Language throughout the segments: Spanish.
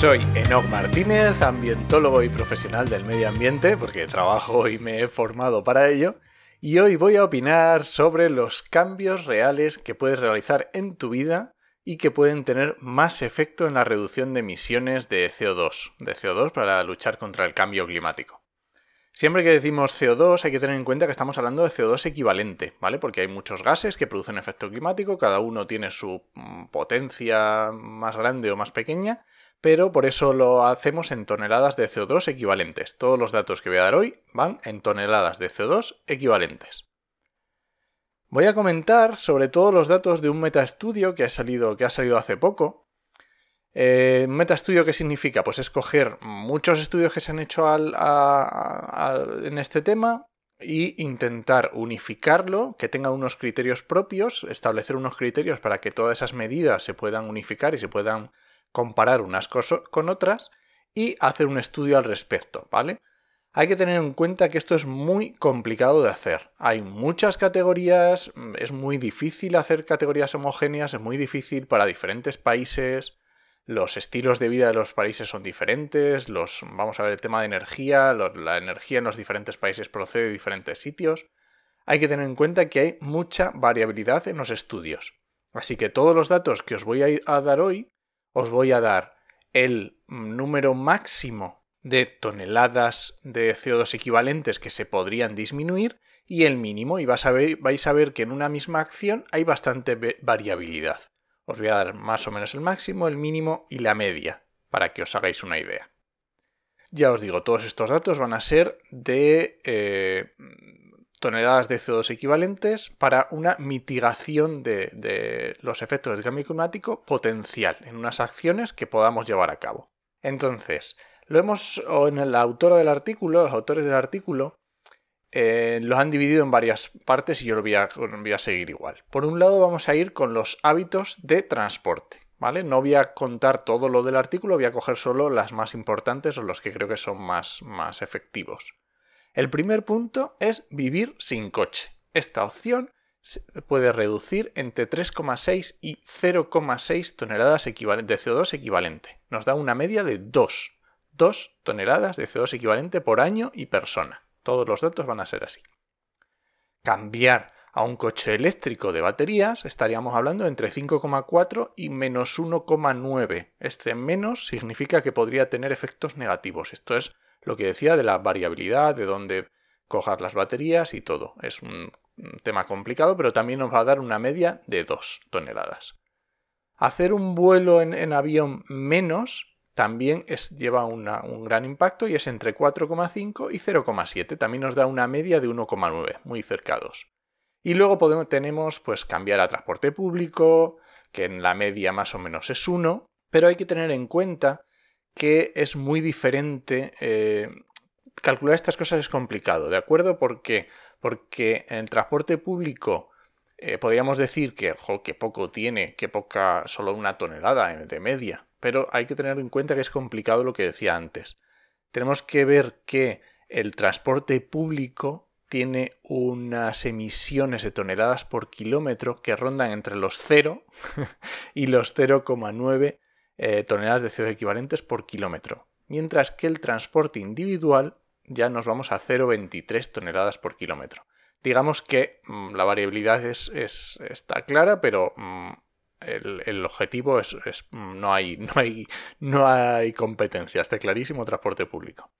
Soy Enoch Martínez, ambientólogo y profesional del medio ambiente, porque trabajo y me he formado para ello, y hoy voy a opinar sobre los cambios reales que puedes realizar en tu vida y que pueden tener más efecto en la reducción de emisiones de CO2, de CO2 para luchar contra el cambio climático. Siempre que decimos CO2 hay que tener en cuenta que estamos hablando de CO2 equivalente, ¿vale? Porque hay muchos gases que producen efecto climático, cada uno tiene su mm, potencia más grande o más pequeña, pero por eso lo hacemos en toneladas de CO2 equivalentes. Todos los datos que voy a dar hoy van en toneladas de CO2 equivalentes. Voy a comentar sobre todos los datos de un metaestudio que ha salido, que ha salido hace poco. Eh, metaestudio, ¿qué significa? Pues escoger muchos estudios que se han hecho en este tema e intentar unificarlo, que tenga unos criterios propios, establecer unos criterios para que todas esas medidas se puedan unificar y se puedan comparar unas cosas con otras y hacer un estudio al respecto, ¿vale? Hay que tener en cuenta que esto es muy complicado de hacer. Hay muchas categorías, es muy difícil hacer categorías homogéneas, es muy difícil para diferentes países, los estilos de vida de los países son diferentes, los, vamos a ver el tema de energía, la energía en los diferentes países procede de diferentes sitios. Hay que tener en cuenta que hay mucha variabilidad en los estudios. Así que todos los datos que os voy a dar hoy os voy a dar el número máximo de toneladas de CO2 equivalentes que se podrían disminuir y el mínimo y vais a, ver, vais a ver que en una misma acción hay bastante variabilidad. Os voy a dar más o menos el máximo, el mínimo y la media para que os hagáis una idea. Ya os digo, todos estos datos van a ser de eh, toneladas de CO2 equivalentes para una mitigación de, los efectos del cambio climático potencial en unas acciones que podamos llevar a cabo. Entonces, lo hemos, o en el autor del artículo, los autores del artículo, eh, los han dividido en varias partes y yo lo voy a, voy a seguir igual. Por un lado vamos a ir con los hábitos de transporte. ¿Vale? No voy a contar todo lo del artículo, voy a coger solo las más importantes o los que creo que son más, más efectivos. El primer punto es vivir sin coche. Esta opción puede reducir entre 3,6 y 0,6 toneladas de CO2 equivalente. Nos da una media de 2. 2 toneladas de CO2 equivalente por año y persona. Todos los datos van a ser así. Cambiar a un coche eléctrico de baterías estaríamos hablando entre 5,4 y menos 1,9. Este menos significa que podría tener efectos negativos. Esto es lo que decía de la variabilidad, de dónde cojar las baterías y todo. Es un tema complicado, pero también nos va a dar una media de 2 toneladas. Hacer un vuelo en, avión menos también es, lleva un gran impacto y es entre 4,5 y 0,7. También nos da una media de 1,9, muy cercados. Y luego podemos, tenemos pues cambiar a transporte público, que en la media más o menos es 1, pero hay que tener en cuenta que es muy diferente. Eh, calcular estas cosas es complicado, ¿de acuerdo? ¿Por qué? Porque en el transporte público eh, podríamos decir que, que poco tiene, que poca, solo una tonelada de media, pero hay que tener en cuenta que es complicado lo que decía antes. Tenemos que ver que el transporte público tiene unas emisiones de toneladas por kilómetro que rondan entre los 0 y los 0,9 eh, toneladas de CO2 equivalentes por kilómetro, mientras que el transporte individual ya nos vamos a 0,23 toneladas por kilómetro. Digamos que mm, la variabilidad es, está clara, pero mm, el, objetivo es, mm, no, hay, no, hay, no hay competencia, está clarísimo transporte público.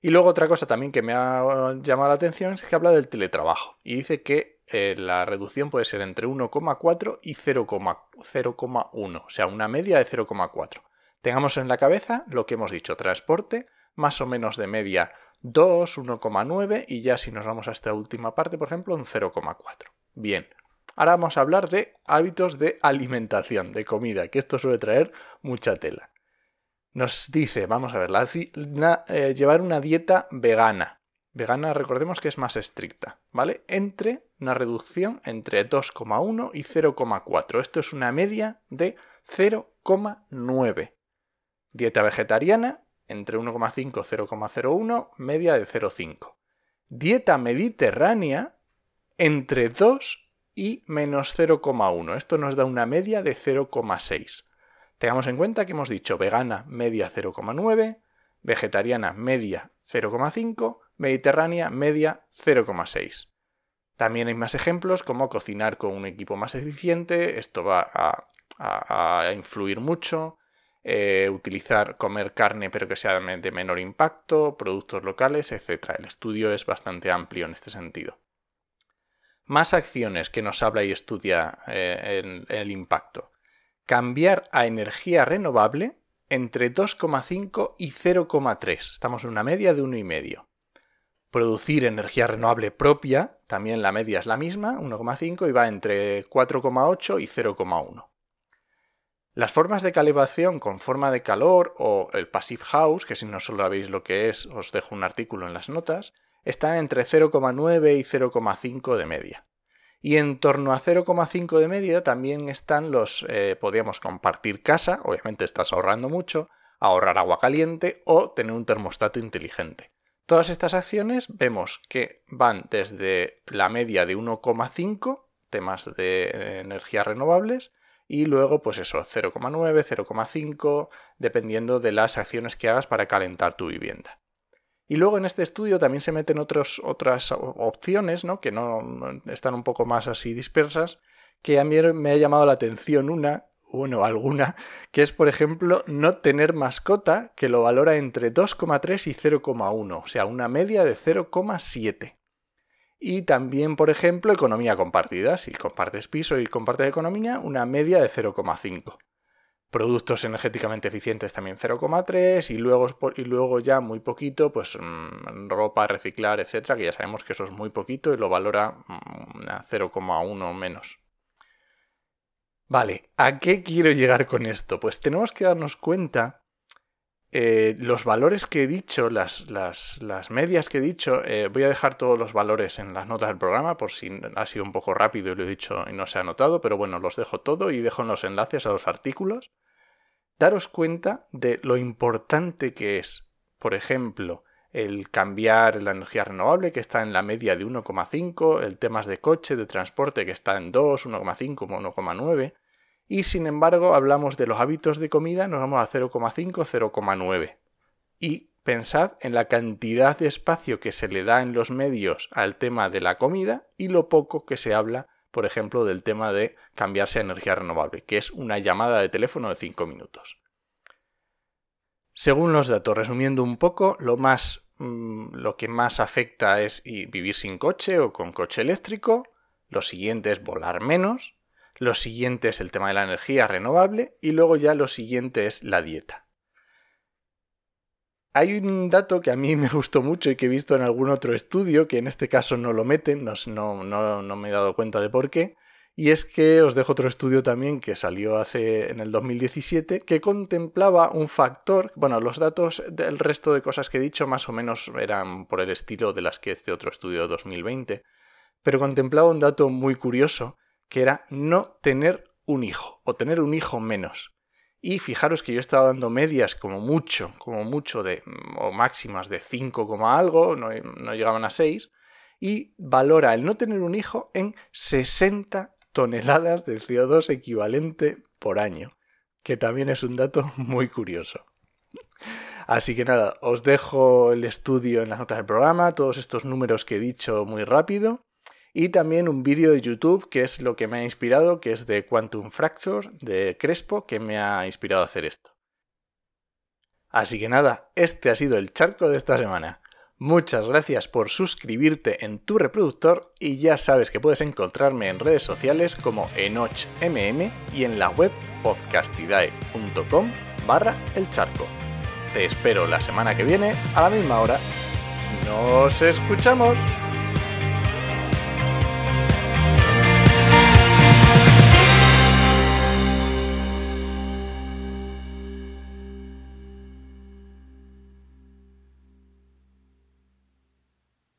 Y luego otra cosa también que me ha llamado la atención es que habla del teletrabajo y dice que eh, la reducción puede ser entre 1,4 y 0,1, o sea, una media de 0,4. Tengamos en la cabeza lo que hemos dicho, transporte, más o menos de media 2, 1,9 y ya si nos vamos a esta última parte, por ejemplo, un 0,4. Bien, ahora vamos a hablar de hábitos de alimentación, de comida, que esto suele traer mucha tela. Nos dice, vamos a ver, eh, llevar una dieta vegana. Vegana, recordemos que es más estricta, ¿vale? Entre una reducción entre 2,1 y 0,4. Esto es una media de 0,9. Dieta vegetariana, entre 1,5 y 0,01, media de 0,5. Dieta mediterránea, entre 2 y menos 0,1. Esto nos da una media de 0,6. Tengamos en cuenta que hemos dicho vegana media 0,9, vegetariana media 0,5, mediterránea media 0,6. También hay más ejemplos como cocinar con un equipo más eficiente, esto va a, influir mucho, eh, utilizar comer carne pero que sea de menor impacto, productos locales, etc. El estudio es bastante amplio en este sentido. Más acciones que nos habla y estudia eh, el impacto cambiar a energía renovable entre 2,5 y 0,3. Estamos en una media de 1,5. Producir energía renovable propia, también la media es la misma, 1,5 y va entre 4,8 y 0,1. Las formas de calibración con forma de calor o el Passive House, que si no solo sabéis lo que es, os dejo un artículo en las notas, están entre 0,9 y 0,5 de media. Y en torno a 0,5 de media también están los, eh, podríamos compartir casa, obviamente estás ahorrando mucho, ahorrar agua caliente o tener un termostato inteligente. Todas estas acciones vemos que van desde la media de 1,5, temas de eh, energías renovables, y luego pues eso, 0,9, 0,5, dependiendo de las acciones que hagas para calentar tu vivienda. Y luego en este estudio también se meten otras opciones, ¿no? que no están un poco más así dispersas, que a mí me ha llamado la atención una, bueno, alguna, que es, por ejemplo, no tener mascota, que lo valora entre 2,3 y 0,1, o sea, una media de 0,7. Y también, por ejemplo, economía compartida, si compartes piso y compartes economía, una media de 0,5 productos energéticamente eficientes también 0,3 y luego, y luego ya muy poquito, pues mm, ropa, reciclar, etcétera, que ya sabemos que eso es muy poquito y lo valora mm, a 0,1 menos. Vale, ¿a qué quiero llegar con esto? Pues tenemos que darnos cuenta eh, los valores que he dicho, las, las, medias que he dicho, eh, voy a dejar todos los valores en las notas del programa por si ha sido un poco rápido y lo he dicho y no se ha notado, pero bueno, los dejo todo y dejo los enlaces a los artículos. Daros cuenta de lo importante que es, por ejemplo, el cambiar la energía renovable que está en la media de 1,5, el temas de coche, de transporte que está en 2, 1,5, 1,9 y sin embargo hablamos de los hábitos de comida, nos vamos a 0,5, 0,9. Y pensad en la cantidad de espacio que se le da en los medios al tema de la comida y lo poco que se habla, por ejemplo, del tema de cambiarse a energía renovable, que es una llamada de teléfono de 5 minutos. Según los datos, resumiendo un poco, lo más lo que más afecta es vivir sin coche o con coche eléctrico, lo siguiente es volar menos, lo siguiente es el tema de la energía renovable. Y luego ya lo siguiente es la dieta. Hay un dato que a mí me gustó mucho y que he visto en algún otro estudio, que en este caso no lo meten, no, no, me he dado cuenta de por qué, y es que os dejo otro estudio también que salió hace en el 2017 que contemplaba un factor, bueno, los datos del resto de cosas que he dicho más o menos eran por el estilo de las que este otro estudio de 2020, pero contemplaba un dato muy curioso que era no tener un hijo o tener un hijo menos. Y fijaros que yo estaba dando medias como mucho, como mucho de, o máximas de 5, algo, no, no llegaban a 6, y valora el no tener un hijo en 60 toneladas de CO2 equivalente por año, que también es un dato muy curioso. Así que nada, os dejo el estudio en las notas del programa, todos estos números que he dicho muy rápido, y también un vídeo de YouTube que es lo que me ha inspirado, que es de Quantum Fracture de Crespo, que me ha inspirado a hacer esto. Así que nada, este ha sido el charco de esta semana. Muchas gracias por suscribirte en tu reproductor y ya sabes que puedes encontrarme en redes sociales como enochmm y en la web podcastidae.com barra el charco. Te espero la semana que viene a la misma hora. ¡Nos escuchamos!